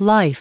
Life.